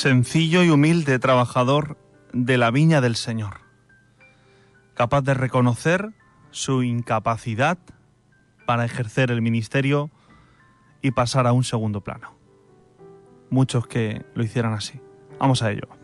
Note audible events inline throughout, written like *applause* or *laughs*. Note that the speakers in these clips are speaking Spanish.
sencillo y humilde trabajador de la viña del Señor, capaz de reconocer su incapacidad para ejercer el ministerio y pasar a un segundo plano. Muchos que lo hicieran así. Vamos a ello.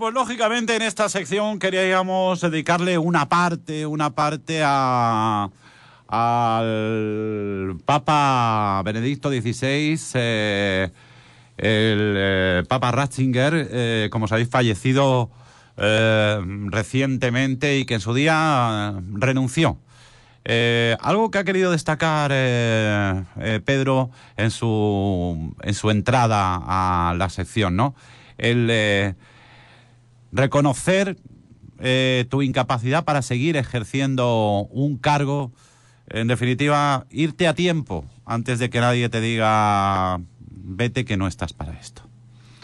Pues lógicamente en esta sección queríamos dedicarle una parte, una parte a al Papa Benedicto XVI, eh, el eh, Papa Ratzinger, eh, como sabéis, fallecido recientemente y que en su día renunció. algo que ha querido destacar Pedro en su, en su entrada a la sección, ¿no? El reconocer eh, tu incapacidad para seguir ejerciendo un cargo, en definitiva, irte a tiempo antes de que nadie te diga vete que no estás para esto.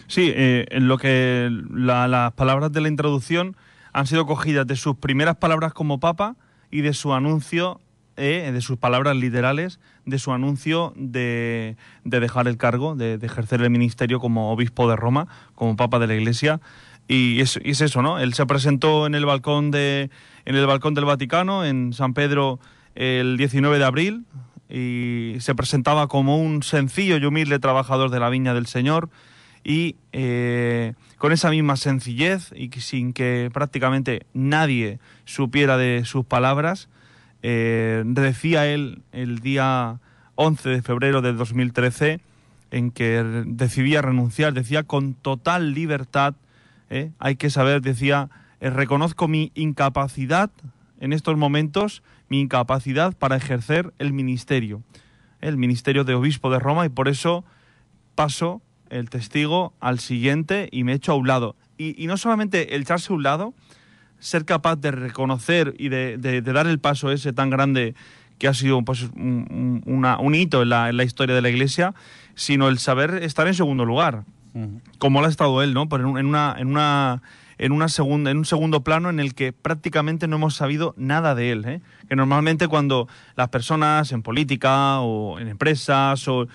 Sí, eh, en lo que las palabras de la introducción han sido cogidas de sus primeras palabras como papa y de su anuncio, eh, de sus palabras literales, de su anuncio de, dejar el cargo, de, ejercer el ministerio como obispo de Roma, como papa de la Iglesia. Y es, eso, ¿no? Él se presentó en el balcón de en el balcón del Vaticano en San Pedro el 19 de abril y se presentaba como un sencillo y humilde trabajador de la viña del Señor y eh, con esa misma sencillez y sin que prácticamente nadie supiera de sus palabras, eh, decía él el día 11 de febrero de 2013 en que decidía renunciar, decía con total libertad ¿eh? hay que saber, decía, eh, reconozco mi incapacidad en estos momentos, mi incapacidad para ejercer el ministerio, el ministerio de obispo de Roma, y por eso paso el testigo al siguiente y me echo a un lado. Y, no solamente el echarse a un lado, ser capaz de reconocer y de, dar el paso ese tan grande que ha sido pues, un, hito en la, en la, historia de la Iglesia, sino el saber estar en segundo lugar como lo ha estado él, ¿no? Pero en una, en una, en una segunda, en un segundo plano en el que prácticamente no hemos sabido nada de él, ¿eh? Que normalmente cuando las personas en política o en empresas o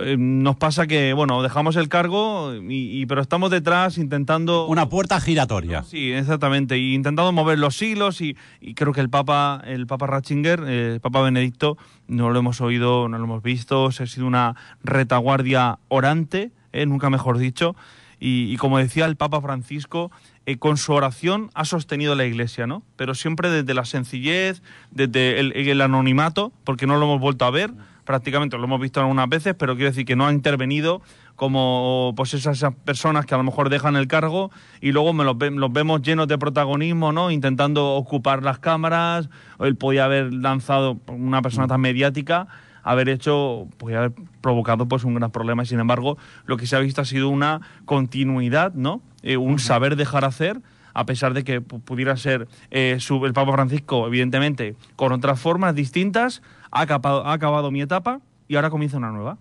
eh, nos pasa que, bueno, dejamos el cargo, y, pero estamos detrás intentando... Una puerta giratoria. Sí, exactamente, y intentando mover los hilos y, creo que el Papa, el Papa Ratzinger, eh, el Papa Benedicto, no lo hemos oído, no lo hemos visto, ha sido una retaguardia orante, ¿eh? nunca mejor dicho. Y, como decía el Papa Francisco, eh, con su oración ha sostenido la Iglesia, ¿no? Pero siempre desde la sencillez, desde el, anonimato, porque no lo hemos vuelto a ver, prácticamente lo hemos visto algunas veces, pero quiero decir que no ha intervenido como pues esas, personas que a lo mejor dejan el cargo y luego me los, los, vemos llenos de protagonismo, ¿no? Intentando ocupar las cámaras, él podía haber lanzado una persona tan mediática haber hecho, podría haber provocado pues un gran problema sin embargo lo que se ha visto ha sido una continuidad, ¿no? Eh, un saber dejar hacer a pesar de que pudiera ser eh, el Papa Francisco, evidentemente, con otras formas distintas, ha acabado, ha acabado mi etapa y ahora comienza una nueva.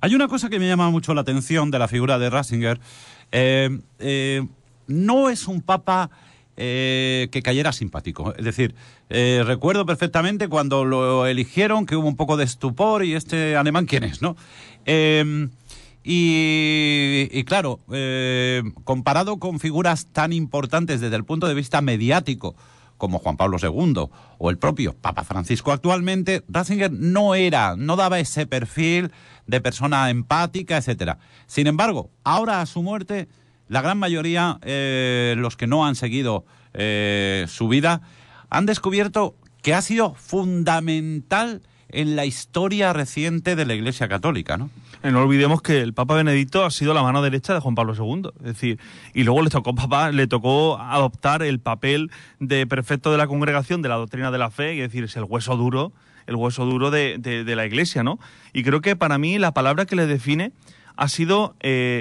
Hay una cosa que me llama mucho la atención de la figura de Ratzinger. Eh, no es un papa eh, que cayera simpático. Es decir, eh, recuerdo perfectamente cuando lo eligieron que hubo un poco de estupor y este alemán, ¿quién es? ¿no? Em, y, claro, eh, comparado con figuras tan importantes desde el punto de vista mediático como Juan Pablo II o el propio Papa Francisco actualmente, Ratzinger no era, no daba ese perfil de persona empática, etcétera. Sin embargo, ahora a su muerte la gran mayoría, eh, los que no han seguido eh, su vida, han descubierto que ha sido fundamental en la historia reciente de la Iglesia Católica, ¿no? Eh, no olvidemos que el Papa Benedicto ha sido la mano derecha de Juan Pablo II, es decir, y luego le tocó papá, le tocó adoptar el papel de prefecto de la congregación de la doctrina de la fe, es decir, es el hueso duro, el hueso duro de, de, la Iglesia, ¿no? Y creo que para mí la palabra que le define ha sido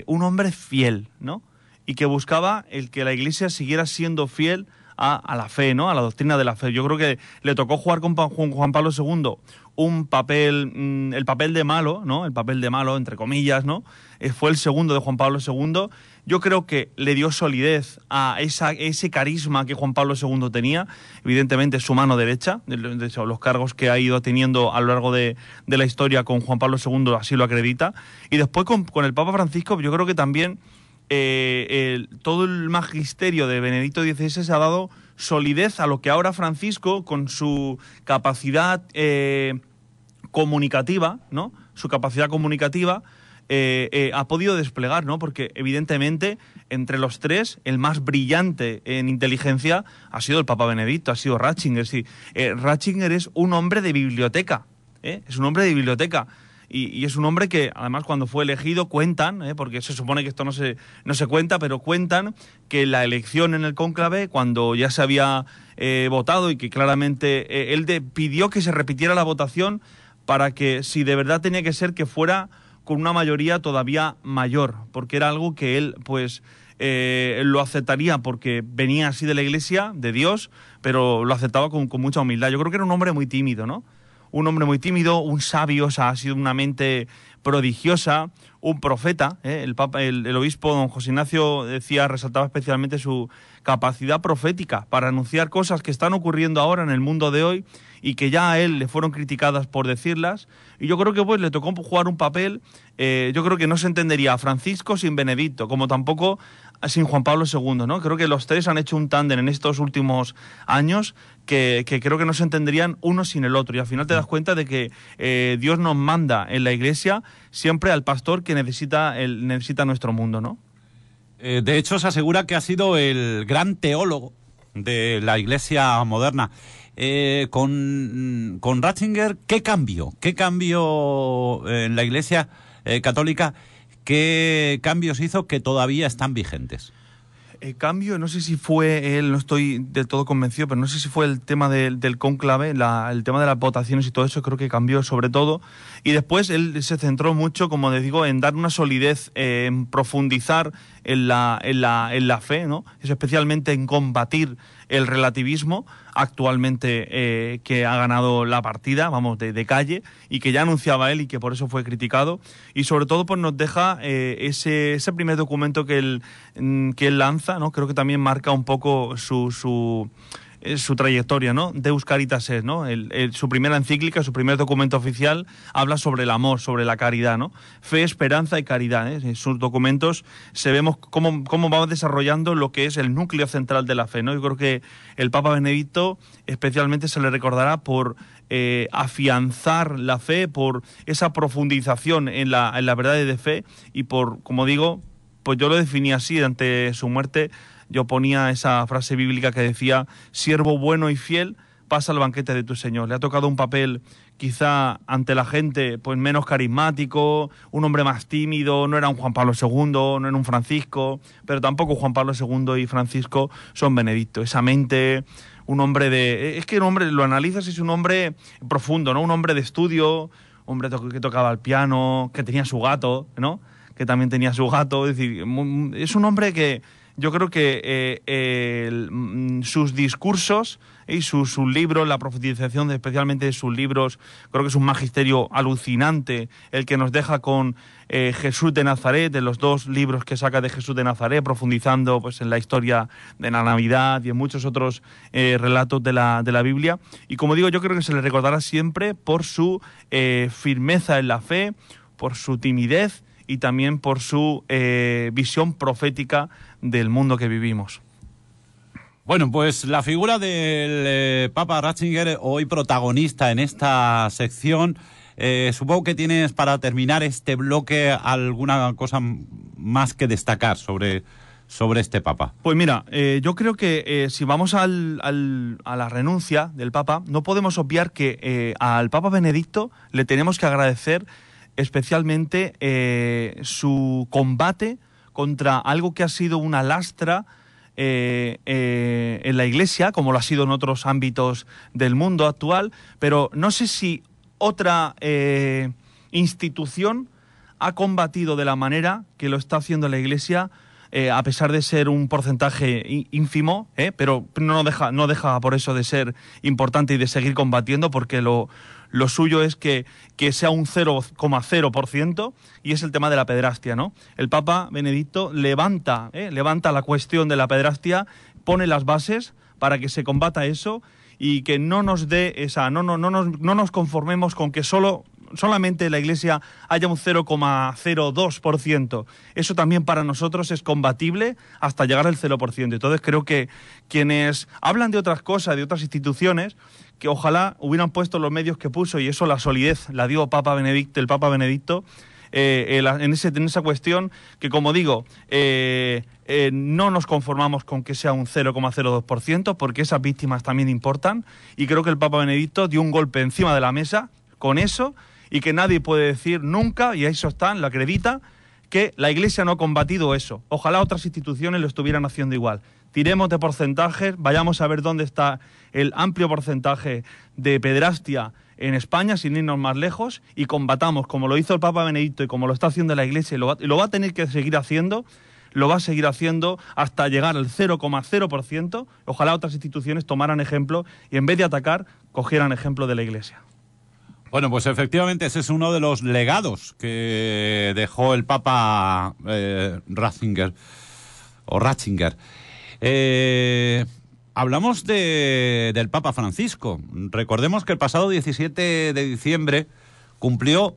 un hombre fiel, ¿no? Y que buscaba el que la Iglesia siguiera siendo fiel a, la fe, ¿no? A la doctrina de la fe. Yo creo que le tocó jugar con Juan Pablo II un papel, mm, el papel de malo, ¿no? El papel de malo, entre comillas, ¿no? Eh, fue el segundo de Juan Pablo II. Yo creo que le dio solidez a esa, ese carisma que Juan Pablo II tenía. Evidentemente, su mano derecha, de, los cargos que ha ido teniendo a lo largo de, la historia con Juan Pablo II así lo acredita. Y después con, con el Papa Francisco, yo creo que también eh, todo el magisterio de Benedicto XVI ha dado solidez a lo que ahora Francisco, con su capacidad eh, comunicativa, ¿no? Su capacidad comunicativa eh, ha podido desplegar, ¿no? Porque evidentemente entre los tres el más brillante en inteligencia ha sido el Papa Benedicto, ha sido Ratzinger. Sí. Ratzinger es un hombre de biblioteca, es un hombre de biblioteca. Y, es un hombre que, además, cuando fue elegido, cuentan, ¿eh? porque se supone que esto no se, no se cuenta, pero cuentan que la elección en el cónclave, cuando ya se había eh, votado y que claramente eh, él pidió que se repitiera la votación para que, si de verdad tenía que ser, que fuera con una mayoría todavía mayor, porque era algo que él, pues, lo aceptaría porque venía así de la iglesia, de Dios, pero lo aceptaba con, con mucha humildad. Yo creo que era un hombre muy tímido, ¿no? Un hombre muy tímido, un sabio, o sea, ha sido una mente prodigiosa, un profeta. ¿eh? El, papa, el, obispo don José Ignacio decía, resaltaba especialmente su capacidad profética para anunciar cosas que están ocurriendo ahora en el mundo de hoy y que ya a él le fueron criticadas por decirlas. Y yo creo que pues le tocó jugar un papel, eh, yo creo que no se entendería a Francisco sin Benedicto, como tampoco sin Juan Pablo II, ¿no? Creo que los tres han hecho un tándem en estos últimos años que, creo que no se entenderían uno sin el otro. Y al final te das cuenta de que eh, Dios nos manda en la iglesia siempre al pastor que necesita, el, necesita nuestro mundo, ¿no? Eh, de hecho, se asegura que ha sido el gran teólogo de la iglesia moderna. Eh, con, con Ratzinger, ¿qué cambio? ¿Qué cambio en la iglesia católica? ¿Qué cambios hizo que todavía están vigentes? El cambio, no sé si fue él, no estoy del todo convencido, pero no sé si fue el tema del, cónclave, el tema de las votaciones y todo eso, creo que cambió sobre todo. Y después él se centró mucho, como les digo, en dar una solidez, en profundizar en la, en la, en la fe, ¿no? Es especialmente en combatir el relativismo actualmente eh, que ha ganado la partida, vamos, de, calle, y que ya anunciaba él y que por eso fue criticado. Y sobre todo, pues nos deja eh, ese, ese primer documento que él, mm, que él lanza, ¿no? Creo que también marca un poco su, su su trayectoria, ¿no? Deus Caritas es, ¿no? su primera encíclica, su primer documento oficial habla sobre el amor, sobre la caridad, ¿no? Fe, esperanza y caridad. ¿eh? En sus documentos se vemos cómo, cómo va desarrollando lo que es el núcleo central de la fe, ¿no? Yo creo que el Papa Benedicto especialmente se le recordará por eh, afianzar la fe, por esa profundización en la, en la verdad de fe y por, como digo, pues yo lo definí así ante su muerte yo ponía esa frase bíblica que decía, siervo bueno y fiel, pasa al banquete de tu Señor. Le ha tocado un papel quizá ante la gente pues menos carismático, un hombre más tímido, no era un Juan Pablo II, no era un Francisco, pero tampoco Juan Pablo II y Francisco son Benedicto. Esa mente, un hombre de... Es que un hombre, lo analizas, es un hombre profundo, ¿no? Un hombre de estudio, hombre que tocaba el piano, que tenía su gato, ¿no? Que también tenía su gato, es decir, es un hombre que yo creo que eh, mm, sus discursos y sus libros, la profundización especialmente de sus libros, creo que es un magisterio alucinante el que nos deja con eh, Jesús de Nazaret, de los dos libros que saca de Jesús de Nazaret, profundizando pues, en la historia de la Navidad y en muchos otros eh, relatos de la, de la Biblia. Y como digo, yo creo que se le recordará siempre por su firmeza en la fe, por su timidez y también por su visión profética del mundo que vivimos. Bueno, pues la figura del eh, Papa Ratzinger, hoy protagonista en esta sección, eh, supongo que tienes para terminar este bloque alguna cosa más que destacar sobre, sobre este Papa. Pues mira, eh, yo creo que si vamos al, a la renuncia del Papa, no podemos obviar que al Papa Benedicto le tenemos que agradecer especialmente su combate contra algo que ha sido una lastra eh, eh, en la Iglesia, como lo ha sido en otros ámbitos del mundo actual, pero no sé si otra eh, institución ha combatido de la manera que lo está haciendo la Iglesia eh, a pesar de ser un porcentaje ínfimo, ¿eh? pero no deja, no deja por eso de ser importante y de seguir combatiendo, porque lo, lo suyo es que, que sea un 0,0% y es el tema de la pedrastia, ¿no? El Papa Benedicto levanta, ¿eh? levanta la cuestión de la pedrastia, pone las bases para que se combata eso y que no nos dé esa, no, no, no, nos, no nos conformemos con que solo solamente la Iglesia haya un 0,02%. Eso también para nosotros es combatible hasta llegar al 0%. Entonces creo que quienes hablan de otras cosas, de otras instituciones, que ojalá hubieran puesto los medios que puso y eso la solidez la dio Papa Benedicto, el Papa Benedicto eh, en, ese, en esa cuestión que como digo eh, eh, no nos conformamos con que sea un 0,02% porque esas víctimas también importan y creo que el Papa Benedicto dio un golpe encima de la mesa con eso y que nadie puede decir nunca, y eso están, lo acredita, que la Iglesia no ha combatido eso. Ojalá otras instituciones lo estuvieran haciendo igual tiremos de porcentajes, vayamos a ver dónde está el amplio porcentaje de pedrastia en España, sin irnos más lejos, y combatamos, como lo hizo el Papa Benedicto y como lo está haciendo la Iglesia, y lo va, a tener que seguir haciendo, lo va a seguir haciendo hasta llegar al 0,0%. Ojalá otras instituciones tomaran ejemplo y en vez de atacar, cogieran ejemplo de la Iglesia. Bueno, pues efectivamente ese es uno de los legados que dejó el Papa eh, Ratzinger o Ratzinger. Eh, hablamos de, del Papa Francisco. Recordemos que el pasado 17 de diciembre cumplió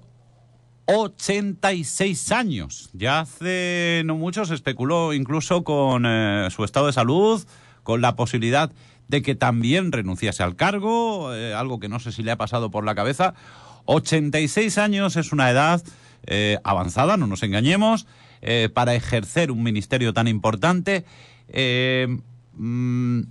86 años. Ya hace no mucho se especuló incluso con eh, su estado de salud, con la posibilidad de que también renunciase al cargo, eh, algo que no sé si le ha pasado por la cabeza. 86 años es una edad avanzada, no nos engañemos, para ejercer un ministerio tan importante eh, mm,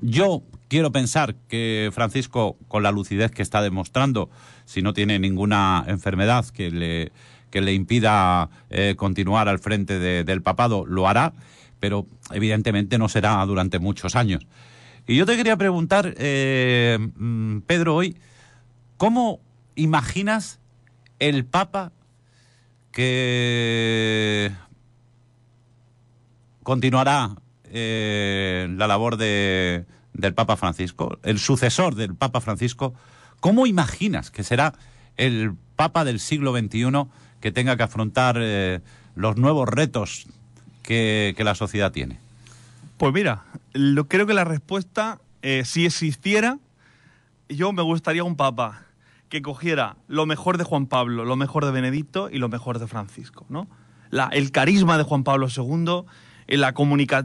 yo quiero pensar que Francisco, con la lucidez que está demostrando, si no tiene ninguna enfermedad que le, que le impida eh, continuar al frente del papado, lo hará, pero evidentemente no será durante muchos años. Y yo te quería preguntar, eh, mm, Pedro, hoy, ¿cómo imaginas el Papa que continuará eh, la labor de, del Papa Francisco, el sucesor del Papa Francisco, ¿cómo imaginas que será el Papa del siglo XXI que tenga que afrontar eh, los nuevos retos que, la sociedad tiene? Pues mira, creo que la respuesta, eh, si existiera, yo me gustaría un Papa que cogiera lo mejor de Juan Pablo, lo mejor de Benedicto y lo mejor de Francisco, ¿no? El carisma de Juan Pablo II, la,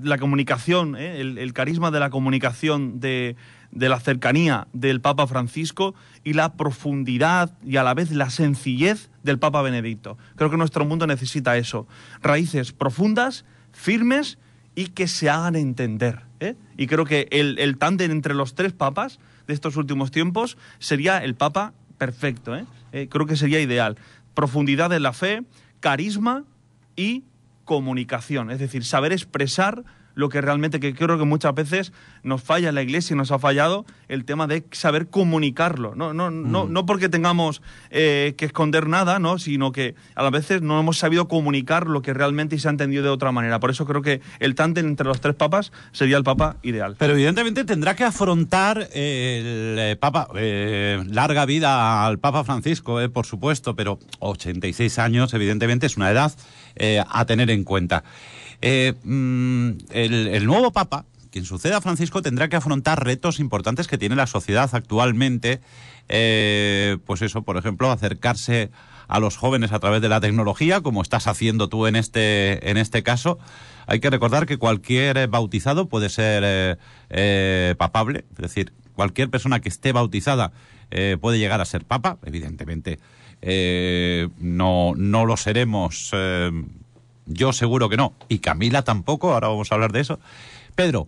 la comunicación, ¿eh? el, carisma de la comunicación de, la cercanía del Papa Francisco y la profundidad y a la vez la sencillez del Papa Benedicto. Creo que nuestro mundo necesita eso. Raíces profundas, firmes y que se hagan entender. ¿eh? Y creo que el, el tándem entre los tres papas de estos últimos tiempos sería el Papa perfecto. ¿eh? creo que sería ideal. Profundidad en la fe, carisma y comunicación, es decir, saber expresar lo que realmente, que creo que muchas veces nos falla en la iglesia y nos ha fallado el tema de saber comunicarlo. No, no, no, mm. no porque tengamos eh, que esconder nada, ¿no? sino que a veces no hemos sabido comunicar lo que realmente se ha entendido de otra manera. Por eso creo que el tándem entre los tres papas sería el papa ideal. Pero evidentemente tendrá que afrontar el eh, papa, eh, larga vida al papa Francisco, por supuesto, pero 86 años evidentemente es una edad eh, a tener en cuenta. Eh, mm, el, nuevo Papa, quien suceda a Francisco, tendrá que afrontar retos importantes que tiene la sociedad actualmente. Eh, pues eso, por ejemplo, acercarse a los jóvenes a través de la tecnología, como estás haciendo tú en este, en este caso. Hay que recordar que cualquier bautizado puede ser papable, es decir, cualquier persona que esté bautizada puede llegar a ser papa, evidentemente eh, no, no lo seremos. Yo seguro que no. Y Camila tampoco, ahora vamos a hablar de eso. Pedro,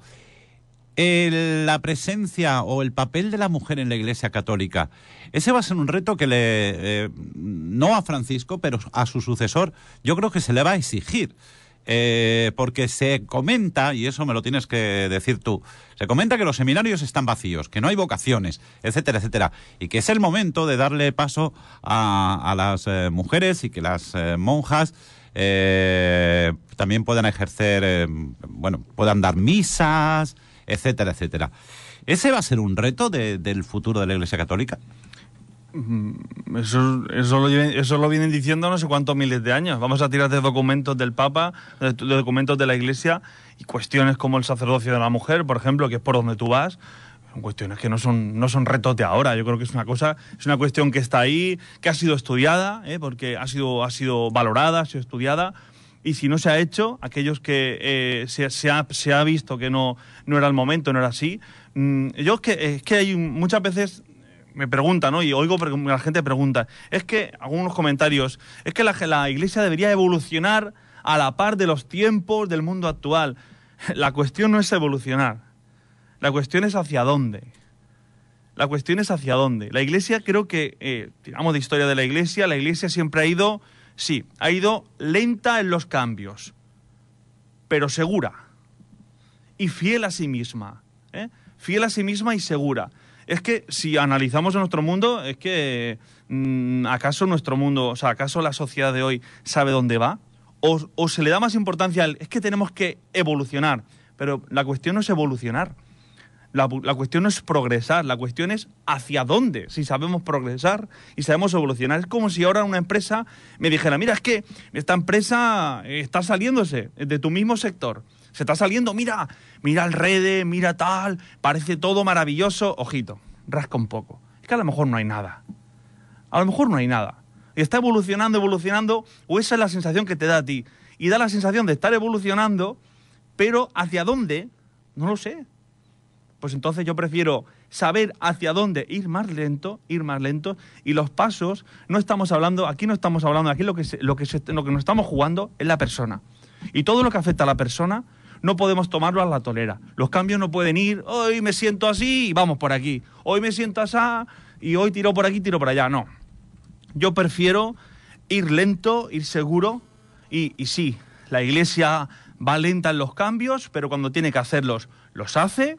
la presencia o el papel de la mujer en la Iglesia Católica, ese va a ser un reto que le, eh, no a Francisco, pero a su sucesor, yo creo que se le va a exigir. Eh, porque se comenta, y eso me lo tienes que decir tú, se comenta que los seminarios están vacíos, que no hay vocaciones, etcétera, etcétera, y que es el momento de darle paso a, las eh, mujeres y que las monjas eh, también puedan ejercer, eh, bueno, puedan dar misas, etcétera, etcétera. ¿Ese va a ser un reto de- del futuro de la Iglesia Católica? Mm, Eso, eso, lo, eso lo vienen diciendo no sé cuántos miles de años. Vamos a tirar de documentos del Papa, de, de documentos de la Iglesia y cuestiones como el sacerdocio de la mujer, por ejemplo, que es por donde tú vas. Son cuestiones que no son, no son retos de ahora. Yo creo que es una cosa, es una cuestión que está ahí, que ha sido estudiada, ¿eh? porque ha sido, ha sido valorada, ha sido estudiada. Y si no se ha hecho, aquellos que eh, se, ha, se ha visto que no, no era el momento, no era así. mm, yo es que, es que hay muchas veces me preguntan, ¿no? Y oigo la gente pregunta, es que, algunos comentarios, es que la, la iglesia debería evolucionar a la par de los tiempos del mundo actual. *laughs* La cuestión no es evolucionar, la cuestión es hacia dónde. La cuestión es hacia dónde. La iglesia, creo que, eh, tiramos de historia de la iglesia, la iglesia siempre ha ido, sí, ha ido lenta en los cambios, pero segura y fiel a sí misma. ¿eh? Fiel a sí misma y segura. Es que si analizamos nuestro mundo, es que mm, ¿acaso nuestro mundo, o sea, acaso la sociedad de hoy sabe dónde va? O, o se le da más importancia al, es que tenemos que evolucionar, pero la cuestión no es evolucionar. La, cuestión no es progresar, la cuestión es hacia dónde, si sabemos progresar y sabemos evolucionar. Es como si ahora una empresa me dijera, mira, es que esta empresa está saliéndose de tu mismo sector. Se está saliendo, mira, mira el Rede, mira tal, parece todo maravilloso. Ojito, rasca un poco. Es que a lo mejor no hay nada. A lo mejor no hay nada. Y está evolucionando, evolucionando, o esa es la sensación que te da a ti. Y da la sensación de estar evolucionando, pero ¿hacia dónde? No lo sé. Pues entonces yo prefiero saber hacia dónde ir más lento, ir más lento, y los pasos, no estamos hablando, aquí no estamos hablando, aquí lo que, lo que nos estamos jugando es la persona. Y todo lo que afecta a la persona no podemos tomarlo a la tolera. Los cambios no pueden ir, hoy me siento así y vamos por aquí, hoy me siento así y hoy tiro por aquí, tiro por allá. No, yo prefiero ir lento, ir seguro y, y sí, la iglesia va lenta en los cambios, pero cuando tiene que hacerlos, los hace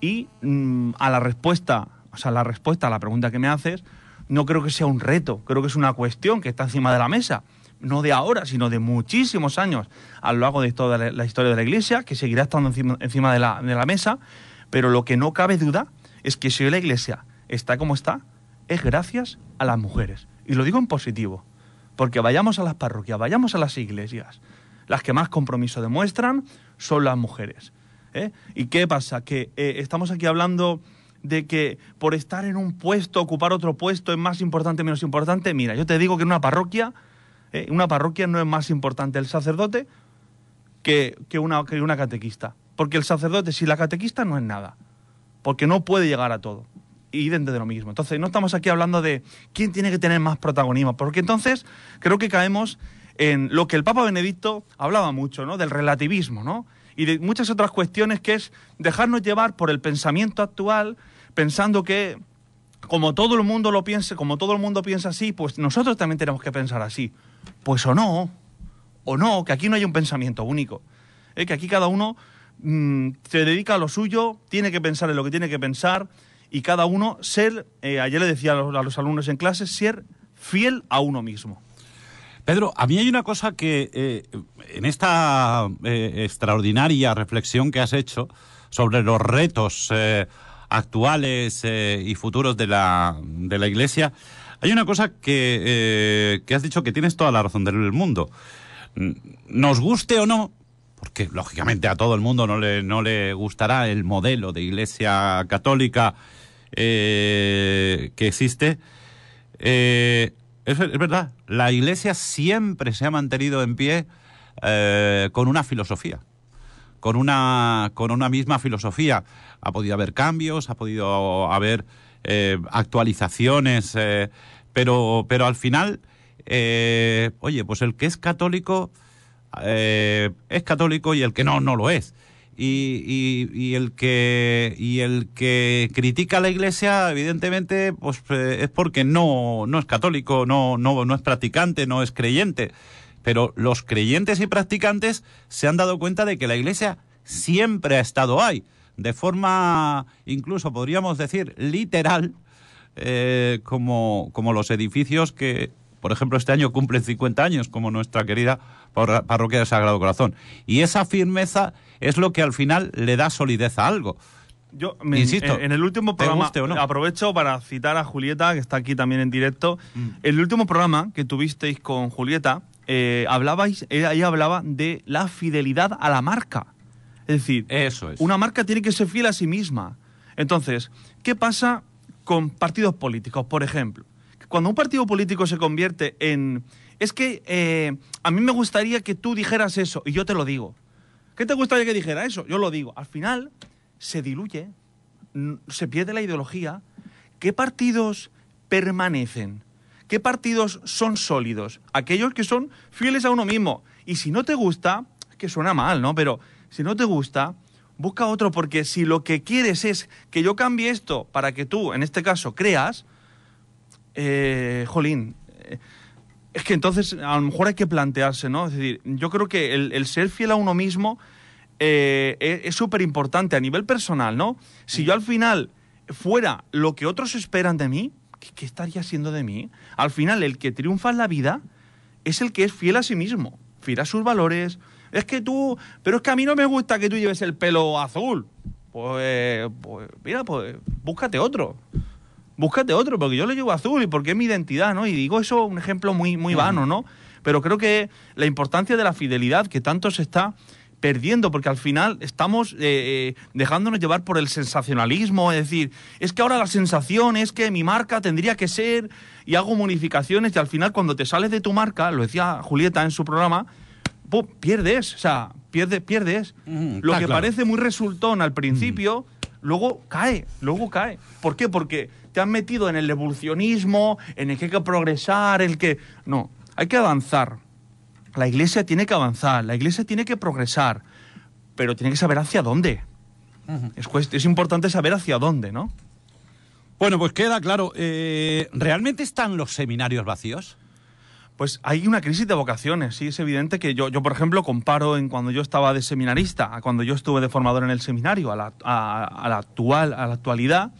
y mm, a la respuesta, o sea, la respuesta a la pregunta que me haces, no creo que sea un reto, creo que es una cuestión que está encima de la mesa, no de ahora, sino de muchísimos años a lo largo de toda la, historia de la iglesia, que seguirá estando encima, encima de, la, de la mesa, pero lo que no cabe duda es que si hoy la iglesia está como está, es gracias a las mujeres. Y lo digo en positivo, porque vayamos a las parroquias, vayamos a las iglesias, las que más compromiso demuestran son las mujeres. ¿Eh? ¿Y qué pasa? Que eh, estamos aquí hablando de que por estar en un puesto, ocupar otro puesto es más importante, menos importante. Mira, yo te digo que en una parroquia, eh, una parroquia no es más importante el sacerdote que, que una, que una catequista. Porque el sacerdote, si la catequista no es nada, porque no puede llegar a todo. Y dentro de lo mismo. Entonces, no estamos aquí hablando de quién tiene que tener más protagonismo, porque entonces creo que caemos en lo que el Papa Benedicto hablaba mucho, ¿no? Del relativismo, ¿no? Y de muchas otras cuestiones que es dejarnos llevar por el pensamiento actual, pensando que como todo el mundo lo piense, como todo el mundo piensa así, pues nosotros también tenemos que pensar así. Pues o no, o no, que aquí no hay un pensamiento único. ¿eh? Que aquí cada uno mm, se dedica a lo suyo, tiene que pensar en lo que tiene que pensar y cada uno ser, eh, ayer le decía a los, a los alumnos en clase, ser fiel a uno mismo. Pedro, a mí hay una cosa que eh, en esta eh, extraordinaria reflexión que has hecho sobre los retos eh, actuales y futuros de la, de la Iglesia, hay una cosa que, que has dicho que tienes toda la razón del mundo. Mm, Nos guste o no, porque lógicamente a todo el mundo no le, no le gustará el modelo de Iglesia católica que existe, es, verdad, la Iglesia siempre se ha mantenido en pie eh, con una filosofía, con una, con una misma filosofía. Ha podido haber cambios, ha podido haber eh, actualizaciones, eh, pero, pero al final, oye, pues el que es católico es católico y el que no, no lo es. Y, y- el que y el que critica a la iglesia evidentemente pues eh, es porque no no es católico no no no es practicante no es creyente. Pero los creyentes y practicantes se han dado cuenta de que la iglesia siempre ha estado ahí. De forma incluso podríamos decir literal eh, como como los edificios que por ejemplo, este año cumplen 50 años, como nuestra querida parroquia del Sagrado Corazón. Y esa firmeza es lo que al final le da solidez a algo. Yo, me, Insisto, en el último programa, aprovecho para citar a Julieta, que está aquí también en directo. Mm. el último programa que tuvisteis con Julieta, eh, hablabais, ella hablaba de la fidelidad a la marca. Es decir, Eso es. una marca tiene que ser fiel a sí misma. Entonces, ¿qué pasa con partidos políticos, por ejemplo? Cuando un partido político se convierte en... Es que eh, a mí me gustaría que tú dijeras eso, y yo te lo digo. ¿Qué te gustaría que dijera eso? Yo lo digo. Al final se diluye, se pierde la ideología. ¿Qué partidos permanecen? ¿Qué partidos son sólidos? Aquellos que son fieles a uno mismo. Y si no te gusta, que suena mal, ¿no? Pero si no te gusta, busca otro, porque si lo que quieres es que yo cambie esto para que tú, en este caso, creas, eh, jolín, es que entonces a lo mejor hay que plantearse, ¿no? Es decir, yo creo que el ser fiel a uno mismo eh, es súper importante a nivel personal, ¿no? Si yo al final fuera lo que otros esperan de mí, ¿qué, estaría siendo de mí? Al final, el que triunfa en la vida es el que es fiel a sí mismo, fiel a sus valores. Es que tú, pero es que a mí no me gusta que tú lleves el pelo azul. Pues, pues mira, pues búscate otro. Búscate otro, porque yo lo llevo azul y porque es mi identidad, ¿no? Y digo eso un ejemplo muy, muy vano, ¿no? Pero creo que la importancia de la fidelidad que tanto se está perdiendo, porque al final estamos eh, eh, dejándonos llevar por el sensacionalismo, es decir, es que ahora la sensación es que mi marca tendría que ser y hago modificaciones y al final cuando te sales de tu marca, lo decía Julieta en su programa, pierdes, o sea, pierdes, pierdes. lo que parece muy resultón al principio, luego cae, luego cae. ¿Por qué? Porque te han metido en el evolucionismo, en el que hay que progresar, el que... No, hay que avanzar la iglesia tiene que avanzar, la iglesia tiene que progresar, pero tiene que saber hacia dónde. es, importante saber hacia dónde, ¿no? Bueno, pues queda claro. Eh, ¿Realmente están los seminarios vacíos? Pues hay una crisis de vocaciones, sí, es evidente que yo, yo por ejemplo, comparo en cuando yo estaba de seminarista a cuando yo estuve de formador en el seminario, a la, actual, a la actualidad.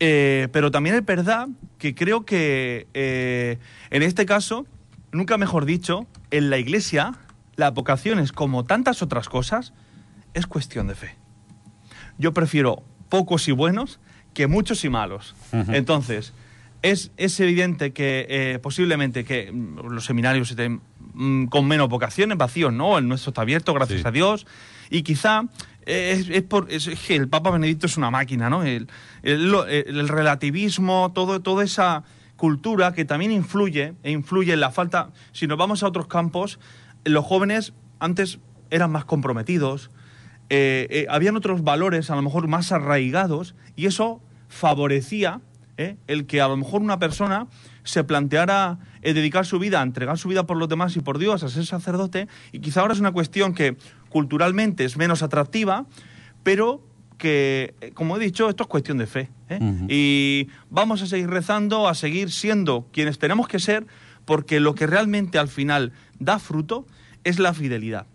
Eh, pero también es verdad que creo que eh, en este caso nunca mejor dicho, en la iglesia, la vocación es como tantas otras cosas, es cuestión de fe. Yo prefiero pocos y buenos que muchos y malos. Entonces, es, es, evidente que eh, posiblemente que mm, los seminarios estén mm, con menos vocaciones, vacíos, ¿no? El nuestro está abierto, gracias a Dios. Y quizá eh, es, por, es, que el Papa Benedicto es una máquina, ¿no? El, el relativismo, todo, toda esa cultura que también influye, e influye en la falta, si nos vamos a otros campos, los jóvenes antes eran más comprometidos, eh, eh, habían otros valores a lo mejor más arraigados y eso favorecía eh, el que a lo mejor una persona se planteara dedicar su vida, entregar su vida por los demás y por Dios, a ser sacerdote, y quizá ahora es una cuestión que culturalmente es menos atractiva, pero que, eh, como he dicho, esto es cuestión de fe. ¿eh? Y vamos a seguir rezando, a seguir siendo quienes tenemos que ser, porque lo que realmente al final da fruto es la fidelidad.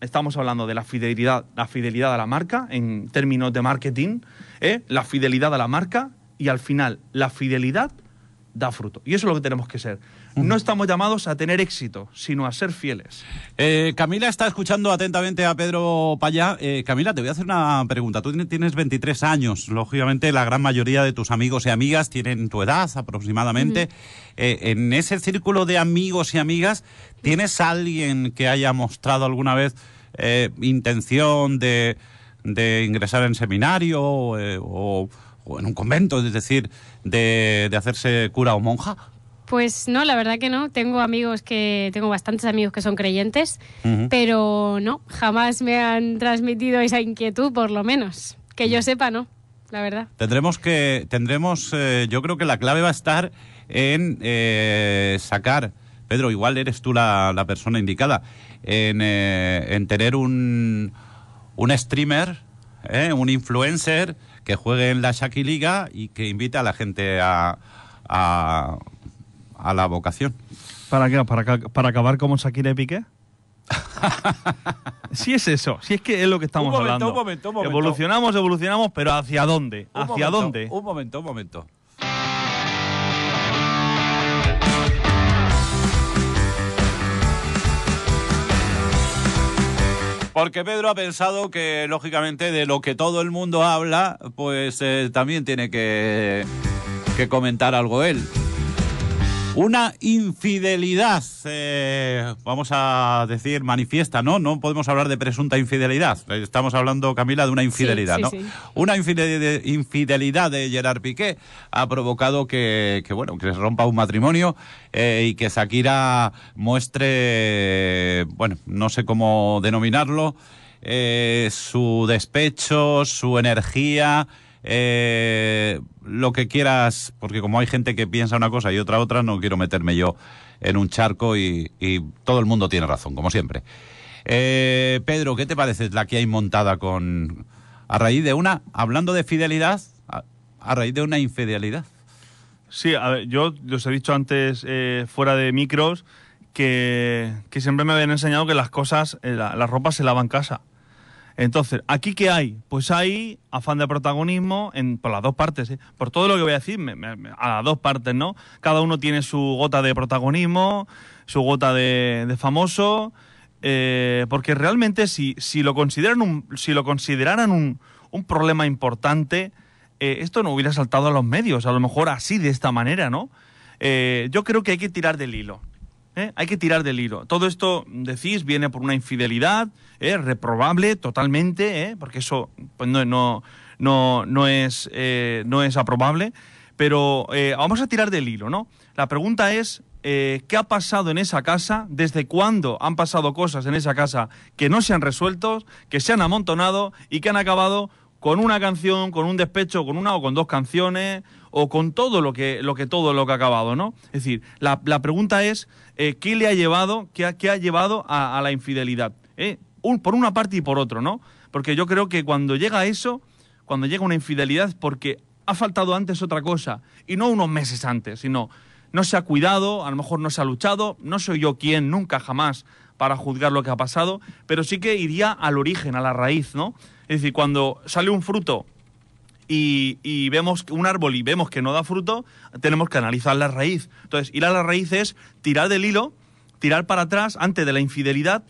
Estamos hablando de la fidelidad, la fidelidad a la marca en términos de marketing, ¿eh? la fidelidad a la marca y al final la fidelidad da fruto. Y eso es lo que tenemos que ser. No estamos llamados a tener éxito, sino a ser fieles. Eh, Camila está escuchando atentamente a Pedro Payá. Eh, Camila, te voy a hacer una pregunta. Tú tienes 23 años. Lógicamente, la gran mayoría de tus amigos y amigas tienen tu edad aproximadamente. Eh, en ese círculo de amigos y amigas, ¿tienes alguien que haya mostrado alguna vez intención de, ingresar en seminario o, en un convento, es decir, de hacerse cura o monja? Pues no, la verdad que no. Tengo amigos que, tengo bastantes amigos que son creyentes, pero no, jamás me han transmitido esa inquietud, por lo menos. Que yo sepa, no, la verdad. Tendremos que, tendremos, eh, yo creo que la clave va a estar en eh, sacar, Pedro, igual eres tú la, persona indicada, en, eh, en tener un, un streamer, un influencer que juegue en la Shaki Liga y que invite a la gente a, a a la vocación. ¿Para qué? ¿Para, para acabar como Shakira y Piqué? *laughs* si es eso, si es que es lo que estamos un momento, hablando. Un momento, un momento. Evolucionamos, evolucionamos, pero ¿hacia dónde? ¿Hacia dónde? Un momento, un momento. Porque Pedro ha pensado que, lógicamente, de lo que todo el mundo habla, pues eh, también tiene que, que comentar algo él. Una infidelidad, eh, vamos a decir, manifiesta, ¿no? No podemos hablar de presunta infidelidad. Estamos hablando, Camila, de una infidelidad, Sí, ¿no? sí, sí. Una infideli- infidelidad de Gerard Piqué ha provocado que, que, bueno, que se rompa un matrimonio eh, y que Shakira muestre, bueno, no sé cómo denominarlo, eh, su despecho, su energía, eh, lo que quieras, porque como hay gente que piensa una cosa y otra otra, no quiero meterme yo en un charco y, todo el mundo tiene razón, como siempre. Eh, Pedro, ¿qué te parece la que hay montada con a raíz de una, hablando de fidelidad, a, a raíz de una infidelidad? Sí, a ver, yo os he dicho antes, eh, fuera de micros, que, que siempre me habían enseñado que las cosas, eh, la, la ropa se lava en casa. Entonces, ¿aquí qué hay? Pues hay afán de protagonismo en, por las dos partes. ¿eh? Por todo lo que voy a decir, me- me- a las dos partes, ¿no? Cada uno tiene su gota de protagonismo, su gota de, de famoso, eh, porque realmente si, si lo consideran un, si lo consideraran un, un problema importante, eh, esto no hubiera saltado a los medios, a lo mejor así, de esta manera, ¿no? Eh, yo creo que hay que tirar del hilo. ¿Eh? Hay que tirar del hilo. Todo esto, decís, viene por una infidelidad, ¿eh? reprobable totalmente, ¿eh? porque eso pues no, no, no, no, es, eh, no es aprobable. Pero eh, vamos a tirar del hilo, ¿no? La pregunta es, ¿qué ha pasado en esa casa? ¿Desde cuándo han pasado cosas en esa casa que no se han resuelto, que se han amontonado y que han acabado con una canción, con un despecho, con una o con dos canciones, o con todo lo que, lo que todo lo que ha acabado, ¿no? Es decir, la, la pregunta es eh, ¿qué le ha llevado, qué ha, qué ha llevado a, la infidelidad? ¿Eh? Por una parte y por otro, ¿no? Porque yo creo que cuando llega eso, cuando llega una infidelidad, porque ha faltado antes otra cosa, y no unos meses antes, sino no se ha cuidado, a lo mejor no se ha luchado, no soy yo quien nunca jamás para juzgar lo que ha pasado, pero sí que iría al origen, a la raíz, ¿no? Es decir, cuando sale un fruto y, y vemos un árbol y vemos que no da fruto, tenemos que analizar la raíz. Entonces, ir a la raíz es tirar del hilo, tirar para atrás antes de la infidelidad,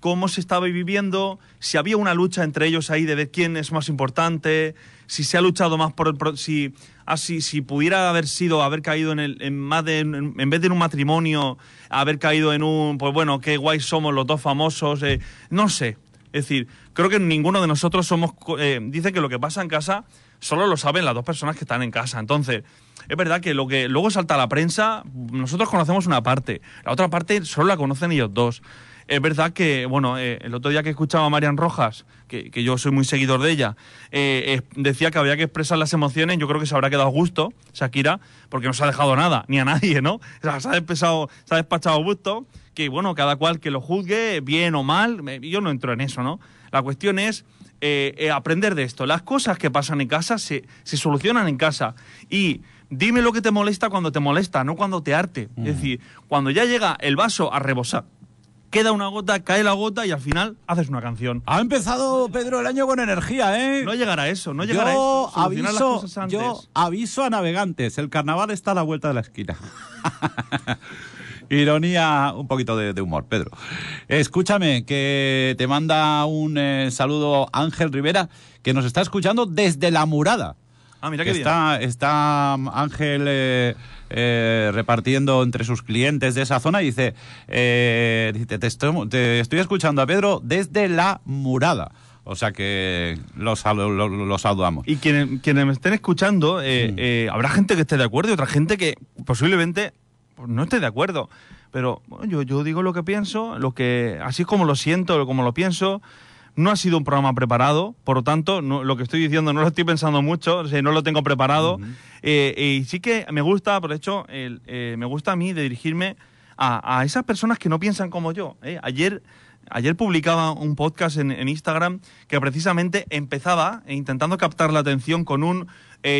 cómo se estaba viviendo, si había una lucha entre ellos ahí de ver quién es más importante, si se ha luchado más por pro- si, así, si pudiera haber sido, haber caído en, el, en más de... En, vez de un matrimonio, haber caído en un... Pues bueno, qué guay somos los dos famosos, eh, no sé. Es decir, creo que ninguno de nosotros somos... Eh, dice que lo que pasa en casa solo lo saben las dos personas que están en casa. Entonces, es verdad que lo que luego salta a la prensa, nosotros conocemos una parte, la otra parte solo la conocen ellos dos. Es verdad que, bueno, eh, el otro día que escuchaba a Marian Rojas, que, que yo soy muy seguidor de ella, eh, decía que había que expresar las emociones. Yo creo que se habrá quedado gusto, Shakira, porque no se ha dejado nada, ni a nadie, ¿no? O sea, se ha despechado, se ha despachado gusto, que bueno, cada cual que lo juzgue, bien o mal, yo no entro en eso, ¿no? La cuestión es eh, eh, aprender de esto. Las cosas que pasan en casa se, se solucionan en casa. Y dime lo que te molesta cuando te molesta, no cuando te arte. Es decir, cuando ya llega el vaso a rebosar, queda una gota, cae la gota y al final haces una canción. Ha empezado Pedro el año con energía, ¿eh? No llegará a eso, no llegará a yo eso. Solucionar las aviso, yo aviso a navegantes, el carnaval está a la vuelta de la esquina. *laughs* Ironía, un poquito de, de humor, Pedro. Escúchame, que te manda un eh, saludo Ángel Rivera, que nos está escuchando desde La Murada. Ah, mira qué bien. está, está Ángel eh, eh, repartiendo entre sus clientes de esa zona y dice, eh, te, estoy, te estoy escuchando a Pedro desde La Murada. O sea que lo, salu- lo- lo saludamos. Y quienes, quienes me estén escuchando, habrá gente que esté de acuerdo y otra gente que posiblemente pues, no esté de acuerdo. Pero bueno, yo, yo digo lo que pienso, lo que así es como lo siento, como lo pienso. No ha sido un programa preparado, por lo tanto, no- lo que estoy diciendo no lo estoy pensando mucho, o sea, no lo tengo preparado. Eh, y sí que me gusta, por hecho, el, eh, me gusta a mí de dirigirme a, a esas personas que no piensan como yo. ¿eh? Ayer, ayer publicaba un podcast en, en Instagram que precisamente empezaba intentando captar la atención con un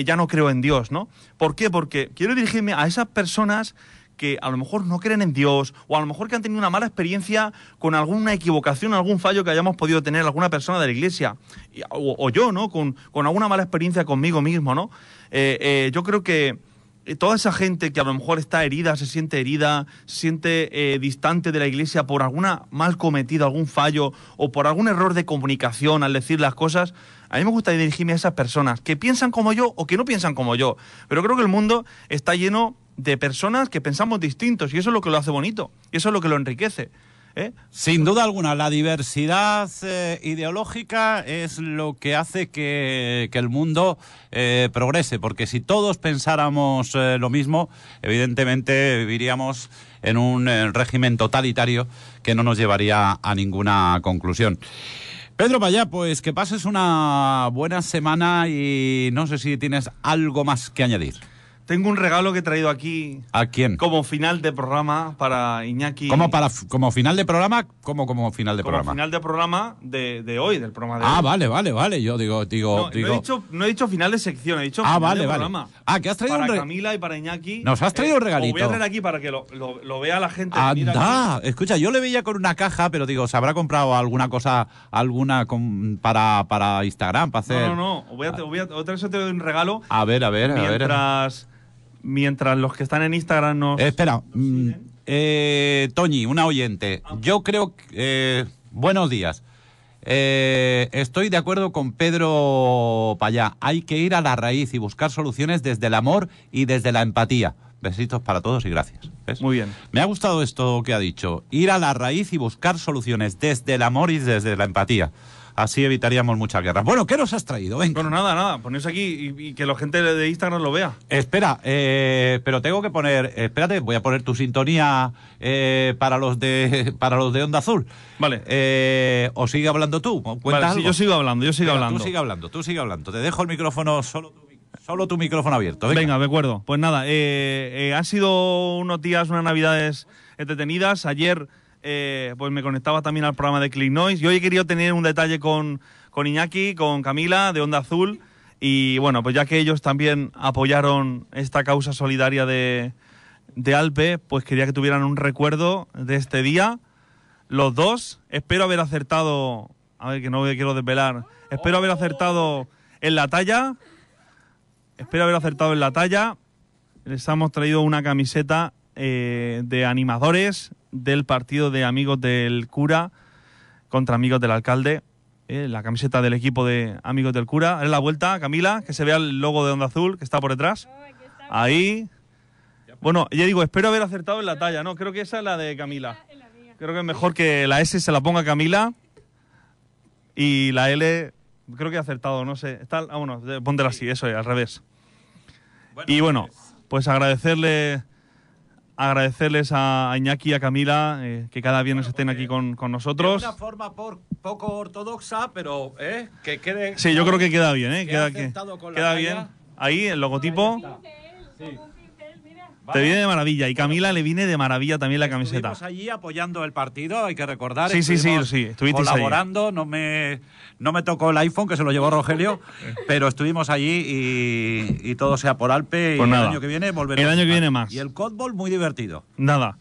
ya no creo en Dios, ¿no? ¿Por qué? Porque quiero dirigirme a esas personas que a lo mejor no creen en Dios o a lo mejor que han tenido una mala experiencia con alguna equivocación, algún fallo que hayamos podido tener alguna persona de la iglesia o, yo, ¿no? Con, alguna mala experiencia conmigo mismo, ¿no? Eh, eh, yo creo que, eh, toda esa gente que a lo mejor está herida, se siente herida, se siente distante de la iglesia por alguna mal cometida, algún fallo o por algún error de comunicación al decir las cosas, a mí me gusta dirigirme a esas personas que piensan como yo o que no piensan como yo. Pero creo que el mundo está lleno de personas que pensamos distintos y eso es lo que lo hace bonito y eso es lo que lo enriquece. ¿eh? Sin duda alguna, la diversidad eh, ideológica es lo que hace que, que el mundo eh, progrese, porque si todos pensáramos lo mismo, evidentemente viviríamos en un régimen totalitario que no nos llevaría a ninguna conclusión. Pedro Payá, pues que pases una buena semana y no sé si tienes algo más que añadir. Tengo un regalo que he traído aquí ¿A quién? como final de programa para Iñaki. ¿Como, para, como final de programa? ¿Cómo como final de como programa? final de programa de, de hoy, del programa de Ah, hoy. vale, vale, vale. Yo digo, digo, No, no digo. he dicho, no he dicho final de sección, he dicho Ah, final vale, de vale. programa. Ah, que has traído para un Camila y para Iñaki. Nos has traído un Lo voy regalito. a traer aquí para que lo, lo- lo vea la gente. Anda, escucha, yo le veía con una caja, pero digo, ¿se habrá comprado alguna cosa, alguna con- para, para Instagram, para hacer? No, no, no. Voy a, voy a, otra vez os doy un regalo. A ver, a ver, a ver. Mientras, los que están en Instagram nos. Eh, espera, mm, eh, Toñi, una oyente. Yo creo que. eh, buenos días. Eh, estoy de acuerdo con Pedro Payá. Hay que ir a la raíz y buscar soluciones desde el amor y desde la empatía. Besitos para todos y gracias. ¿Ves? Muy bien. Me ha gustado esto que ha dicho. Ir a la raíz y buscar soluciones desde el amor y desde la empatía. Así evitaríamos muchas guerras. Bueno, ¿qué nos has traído? Venga. Bueno, nada, nada. Ponéis aquí y, y que la gente de Instagram lo vea. Espera, eh, pero tengo que poner, espérate, voy a poner tu sintonía eh, para los de *laughs* para los de Onda Azul. Vale. Eh, o sigue hablando tú. Cuenta Vale, sí, algo. yo sigo hablando, yo sigo Venga, hablando. Tú sigue hablando, tú sigue hablando. Te dejo el micrófono solo tu, solo tu micrófono abierto. Venga. Venga, de acuerdo. Pues nada, eh, eh, han sido unos días, unas navidades entretenidas. Ayer eh, pues me conectaba también al programa de Click Noise. Yo hoy he querido tener un detalle con, con Iñaki, con Camila, de Onda Azul. Y bueno, pues ya que ellos también apoyaron esta causa solidaria de, de Alpe, pues quería que tuvieran un recuerdo de este día. Los dos, espero haber acertado, a ver que no me quiero desvelar, espero haber acertado en la talla. Espero haber acertado en la talla. Les hemos traído una camiseta eh, de animadores del partido de amigos del cura contra amigos del alcalde. eh, la camiseta del equipo de amigos del cura. Haz la vuelta, Camila, que se vea el logo de Onda Azul que está por detrás. Ahí. Bueno, ya digo, espero haber acertado en la talla, ¿no? Creo que esa es la de Camila. Creo que es mejor que la S se la ponga Camila y la L creo que he acertado, no sé. Está, ah, bueno, póntela así, eso es, al revés. Y bueno, pues agradecerle agradecerles a Iñaki y a Camila eh, que cada viernes estén aquí con, con nosotros. De una forma por, poco ortodoxa, pero ¿eh? que quede. Sí, yo creo que queda bien, ¿eh? Que Queda, que- queda bien. Ahí, el logotipo. Sí. Te viene de maravilla. Y Camila le viene de maravilla también la camiseta. Estuvimos allí apoyando el partido, hay que recordar. Sí, sí, sí, sí, estuvisteis ahí. colaborando. No me, no me tocó el iPhone, que se lo llevó Rogelio, *laughs* pero estuvimos allí y, y todo sea por Alpe. Pues y nada. el año que viene volveremos. El año que viene más. Y el fútbol muy divertido. Nada.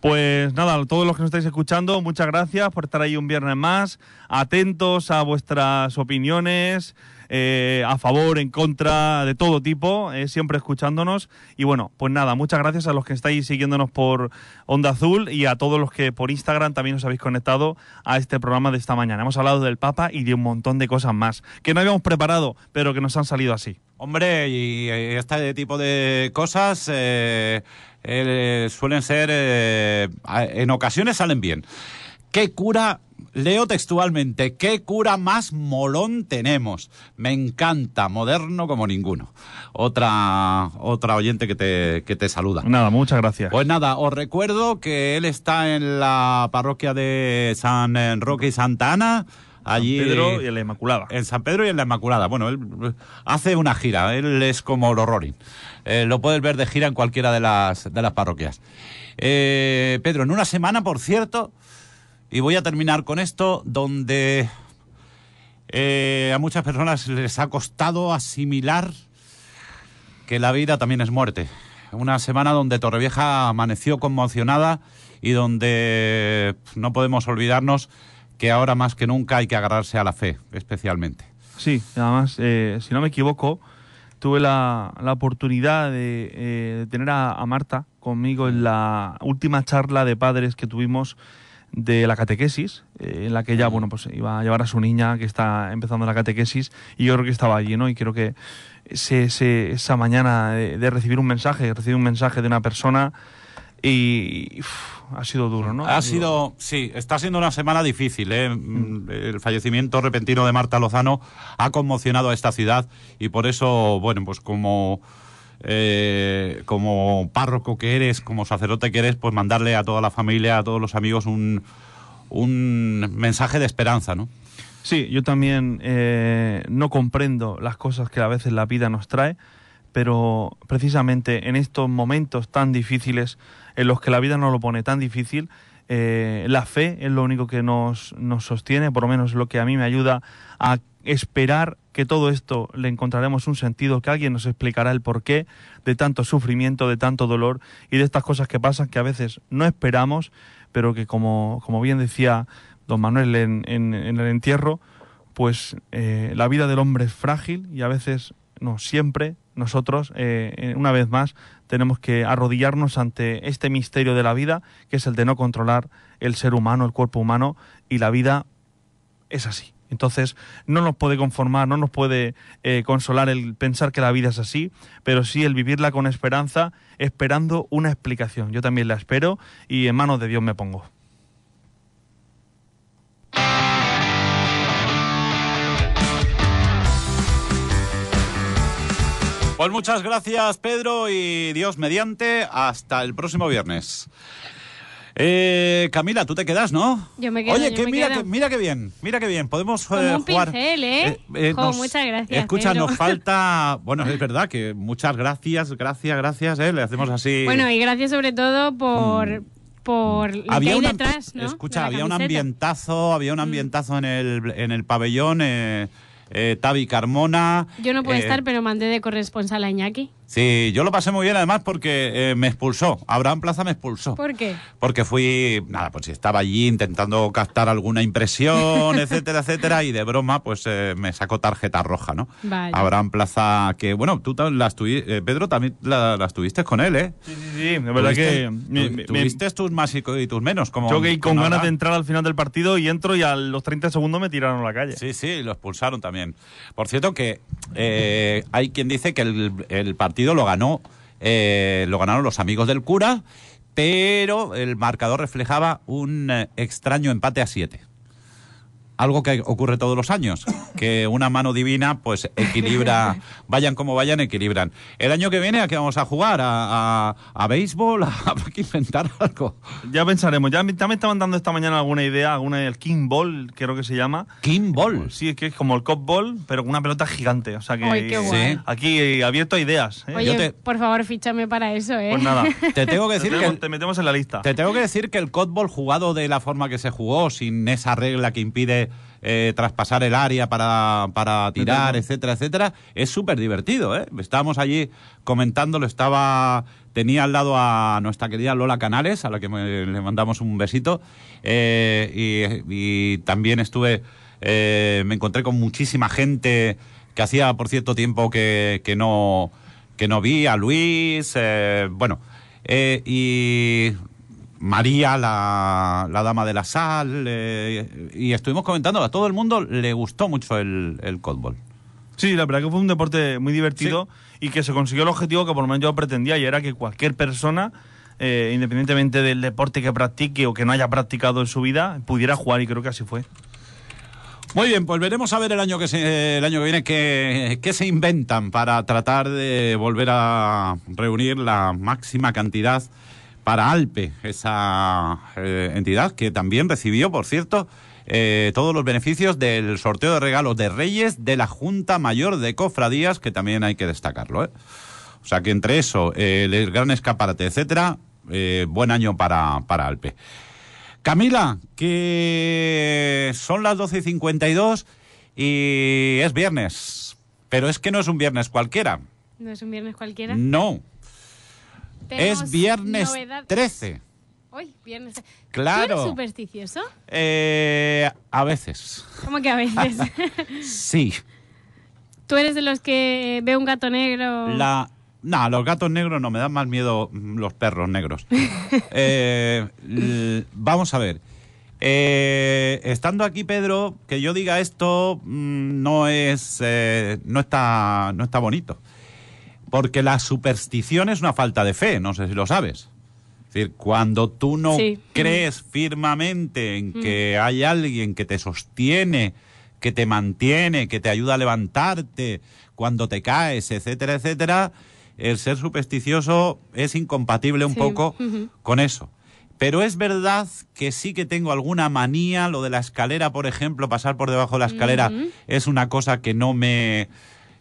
Pues nada, a todos los que nos estáis escuchando, muchas gracias por estar ahí un viernes más. Atentos a vuestras opiniones, eh, a favor, en contra, de todo tipo, eh, siempre escuchándonos. Y bueno, pues nada, muchas gracias a los que estáis siguiéndonos por Onda Azul y a todos los que por Instagram también os habéis conectado a este programa de esta mañana. Hemos hablado del Papa y de un montón de cosas más que no habíamos preparado, pero que nos han salido así. Hombre, y este tipo de cosas eh, eh, suelen ser, en ocasiones salen bien. ¿Qué cura, leo textualmente, qué cura más molón tenemos? Me encanta, moderno como ninguno. Otra, otra oyente que te, que te saluda. Nada, muchas gracias. Pues nada, os recuerdo que él está en la parroquia de San Roque y Santa Ana. Allí, Pedro y la Inmaculada. en San Pedro y en la Inmaculada. Bueno, él hace una gira, él es como los Rorin. Eh, lo puedes ver de gira en cualquiera de las, de las parroquias. Eh, Pedro, en una semana, por cierto, y voy a terminar con esto, donde eh, a muchas personas les ha costado asimilar que la vida también es muerte. Una semana donde Torrevieja amaneció conmocionada y donde no podemos olvidarnos que ahora más que nunca hay que agarrarse a la fe, especialmente. Sí, además, eh, si no me equivoco, tuve la, la oportunidad de, eh, de tener a, a Marta conmigo en la última charla de padres que tuvimos de la catequesis, eh, en la que ella, bueno, pues iba a llevar a su niña que está empezando la catequesis y yo creo que estaba allí, ¿no? Y creo que ese, ese- esa mañana de, de recibir un mensaje, recibir un mensaje de una persona y uf, ha sido duro, ¿no? Ha sido, sí, está siendo una semana difícil. ¿eh? Mm, El fallecimiento repentino de Marta Lozano ha conmocionado a esta ciudad y por eso, bueno, pues como, eh, como párroco que eres, como sacerdote que eres, pues mandarle a toda la familia, a todos los amigos un, un mensaje de esperanza, ¿no? Sí, yo también eh, no comprendo las cosas que a veces la vida nos trae, pero precisamente en estos momentos tan difíciles, en los que la vida nos lo pone tan difícil, eh, la fe es lo único que nos, nos sostiene, por lo menos lo que a mí me ayuda a esperar que todo esto le encontraremos un sentido, que alguien nos explicará el porqué de tanto sufrimiento, de tanto dolor y de estas cosas que pasan que a veces no esperamos, pero que como, como bien decía don Manuel en, en- el entierro, pues eh, la vida del hombre es frágil y a veces, no siempre, nosotros, eh, una vez más, tenemos que arrodillarnos ante este misterio de la vida, que es el de no controlar el ser humano, el cuerpo humano, y la vida es así. Entonces, no nos puede conformar, no nos puede eh, consolar el pensar que la vida es así, pero sí el vivirla con esperanza, esperando una explicación. Yo también la espero y en manos de Dios me pongo. Pues muchas gracias, Pedro, y Dios mediante, hasta el próximo viernes. Eh, Camila, tú te quedas, ¿no? Yo me quedo, Oye, yo que me mira, quedo. que mira que bien, mira que bien. Podemos Como eh, un jugar. pincel, ¿eh? Jo, muchas gracias, Escucha, Pedro. nos falta. *laughs* Bueno, es verdad que muchas gracias, gracias, gracias, ¿eh? Le hacemos así. Bueno, y gracias sobre todo por, por lo que hay detrás, ¿no? Escucha, de había un camiseta. Mm. ambientazo, había un ambientazo en el en el pabellón. Eh, eh, Tavi Carmona. Yo no puedo eh, estar, pero mandé de corresponsal a Iñaki. Sí, yo lo pasé muy bien además porque eh, me expulsó. Abraham Plaza me expulsó. ¿Por qué? Porque fui, nada, pues estaba allí intentando captar alguna impresión, *laughs* etcétera, etcétera, y de broma, pues eh, me sacó tarjeta roja, ¿no? Vale. Abraham Plaza, que bueno, tú las tuviste, Pedro, también la- las tuviste con él, ¿eh? Sí, sí, sí, de verdad que... Tuviste- me- tu- me- tuviste tus más y, tus menos, como Yo que con ganas de entrar al final del partido y entro y a los 30 segundos me tiraron a la calle. Sí, sí, lo expulsaron también. Por cierto que eh, hay quien dice que el, el partido lo ganó, eh, lo ganaron los amigos del cura, pero el marcador reflejaba un eh, extraño empate a siete. Algo que ocurre todos los años, que una mano divina pues equilibra, *laughs* vayan como vayan, equilibran. El año que viene, ¿a qué vamos a jugar? ¿A, a, a béisbol? *laughs* ¿Habrá que inventar algo? Ya pensaremos. Ya me, ya me estaban dando esta mañana alguna idea, alguna el King Ball, creo que se llama. King Ball. Sí, es que es como el Cop Ball, pero con una pelota gigante. O sea que Ay, qué guay. Sí. aquí abierto a ideas. ¿eh? Oye, Yo te- por favor, fíchame para eso, ¿eh? Pues nada. *laughs* Te tengo que Te, decir que... el- te metemos en la lista. Te tengo que decir que el cótbol jugado de la forma que se jugó, sin esa regla que impide eh, traspasar el área para, para tirar, etcétera, etcétera, es súper divertido. ¿eh? Estábamos allí comentándolo, estaba tenía al lado a nuestra querida Lola Canales, a la que me- le mandamos un besito, eh, y, y también estuve, eh, me encontré con muchísima gente que hacía, por cierto tiempo que, que no que no vi, a Luis, bueno, eh, y María, la, la dama de la sal, eh, y estuvimos comentando, a todo el mundo le gustó mucho el, el cótbol. Sí, la verdad que fue un deporte muy divertido y que se consiguió el objetivo que por lo menos yo pretendía y era que cualquier persona, eh, independientemente del deporte que practique o que no haya practicado en su vida, pudiera jugar y creo que así fue. Muy bien, pues veremos a ver el año que se, el año que viene qué, qué se inventan para tratar de volver a reunir la máxima cantidad para Alpe, esa eh, entidad que también recibió, por cierto, eh, todos los beneficios del sorteo de regalos de Reyes de la Junta Mayor de Cofradías, que también hay que destacarlo. ¿eh? O sea que entre eso, eh, el gran escaparate, etcétera, buen año para, para Alpe. Camila, que son las 12 y 52 y es viernes. Pero es que no es un viernes cualquiera. No es un viernes cualquiera. No, es viernes novedad- 13. Uy, viernes. Claro. ¿Tú eres supersticioso? Eh, a veces. ¿Cómo que a veces? *laughs* Sí. ¿Tú eres de los que ve un gato negro? La... No, los gatos negros no, me dan más miedo los perros negros. *laughs* Eh, vamos a ver. Eh, estando aquí, Pedro, que yo diga esto mm, no es. eh, no, está, no está bonito. Porque la superstición es una falta de fe, no sé si lo sabes. Es decir, cuando tú no Sí. crees firmemente en que hay alguien que te sostiene, que te mantiene, que te ayuda a levantarte cuando te caes, etcétera, etcétera, el ser supersticioso es incompatible un Sí. poco con eso. Pero es verdad que sí que tengo alguna manía, lo de la escalera, por ejemplo, pasar por debajo de la escalera Ujú. es una cosa que no me...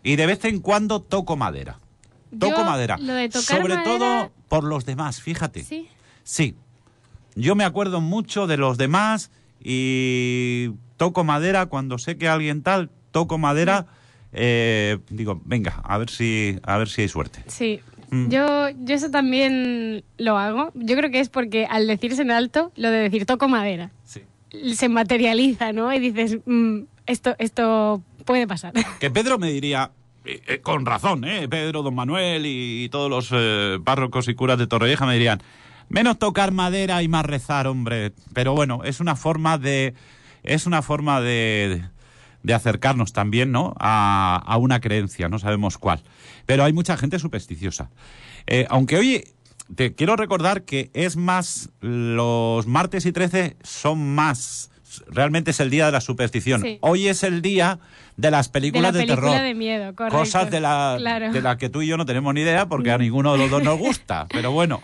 Y de vez en cuando toco madera. Toco Yo, madera. lo de tocar Sobre madera- todo por los demás, fíjate. Sí. Sí. Yo me acuerdo mucho de los demás y toco madera cuando sé que alguien tal, toco madera, eh, digo, venga, a ver si, a ver si hay suerte. Sí. Mm. Yo, yo eso también lo hago. Yo creo que es porque al decirse en alto, lo de decir toco madera, Sí. se materializa, ¿no? Y dices, mm, esto, esto puede pasar. Que Pedro me diría, eh, eh, con razón, ¿eh? Pedro, don Manuel y, todos los eh, párrocos y curas de Torrevieja me dirían, menos tocar madera y más rezar, hombre. Pero bueno, es una forma de, es una forma de, de acercarnos también, ¿no? A, a una creencia, no sabemos cuál. Pero hay mucha gente supersticiosa. Aunque hoy te quiero recordar que es más, los martes y 13 son más, realmente es el día de la superstición. Sí. Hoy es el día de las películas de la película terror. de miedo, correcto. Cosas de la, Claro. de la que tú y yo no tenemos ni idea porque a ninguno de los dos nos *laughs* gusta. Pero bueno,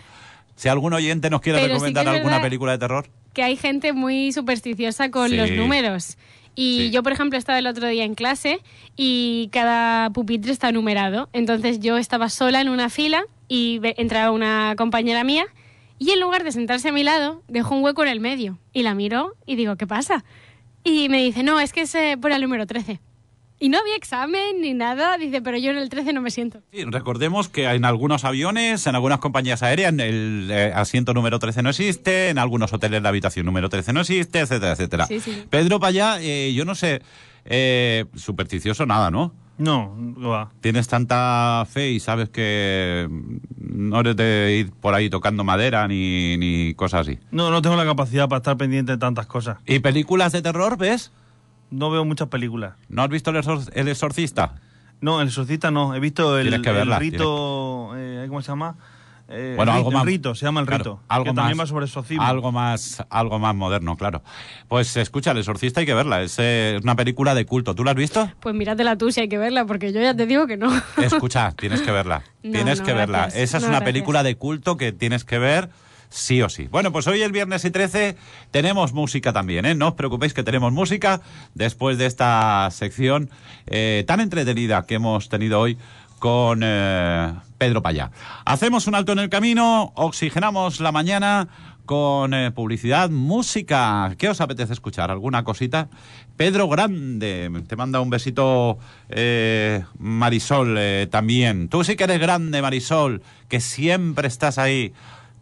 si algún oyente nos quiere Pero sí recomendar es alguna película de terror. que hay gente muy supersticiosa con Sí. los números. Y Sí. yo, por ejemplo, estaba el otro día en clase y cada pupitre está numerado. Entonces yo estaba sola en una fila y entraba una compañera mía y en lugar de sentarse a mi lado, dejó un hueco en el medio. Y la miró y digo, ¿qué pasa? Y me dice, no, es que es eh, por el número 13. Y no había examen ni nada. Dice, pero yo en el 13 no me siento. Sí, recordemos que en algunos aviones, en algunas compañías aéreas, el eh, asiento número 13 no existe, en algunos hoteles la habitación número 13 no existe, etcétera, etcétera. Sí, sí. Pedro Payá, eh, yo no sé, eh, supersticioso nada, ¿no? No, no va. Tienes tanta fe y sabes que no eres de ir por ahí tocando madera ni, ni cosas así. No, no tengo la capacidad para estar pendiente de tantas cosas. ¿Y películas de terror ves? No veo muchas películas. ¿No has visto El, Exor- El Exorcista? No, el exorcista no. He visto el, Tienes que verla, el rito. eh, ¿Cómo se llama? Eh, Bueno, el algo rito, más. El rito, se llama el claro, rito. algo que más, también va sobre exorcismo. Algo más, algo más moderno, claro. Pues escucha, El Exorcista hay que verla. Es eh, una película de culto. ¿Tú la has visto? Pues míratela tú si hay que verla, porque yo ya te digo que no. Escucha, tienes que verla. *laughs* No, tienes no, que verla. gracias. Esa es No, una gracias. película de culto que tienes que ver sí o sí. Bueno, pues hoy el viernes y 13 tenemos música también, ¿eh? No os preocupéis que tenemos música después de esta sección eh, tan entretenida que hemos tenido hoy con eh, Pedro Payá. Hacemos un alto en el camino, oxigenamos la mañana con eh, publicidad, música. ¿Qué os apetece escuchar? ¿Alguna cosita? Pedro Grande, te manda un besito eh, Marisol también. Tú sí que eres grande, Marisol, que siempre estás ahí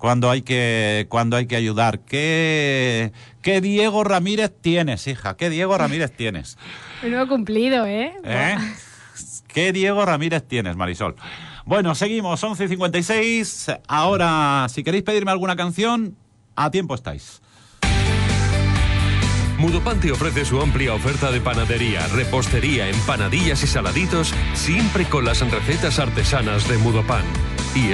cuando hay que cuando hay que ayudar. ¿Qué, qué Diego Ramírez tienes, hija? ¿Qué Diego Ramírez tienes? *laughs* Menudo cumplido, ¿eh? ¿Eh? ¿Qué Diego Ramírez tienes, Marisol? Bueno, seguimos, 11 y 56. Ahora, si queréis pedirme alguna canción, a tiempo estáis. Mudopan te ofrece su amplia oferta de panadería, repostería, empanadillas y saladitos, siempre con las recetas artesanas de Mudopan. Y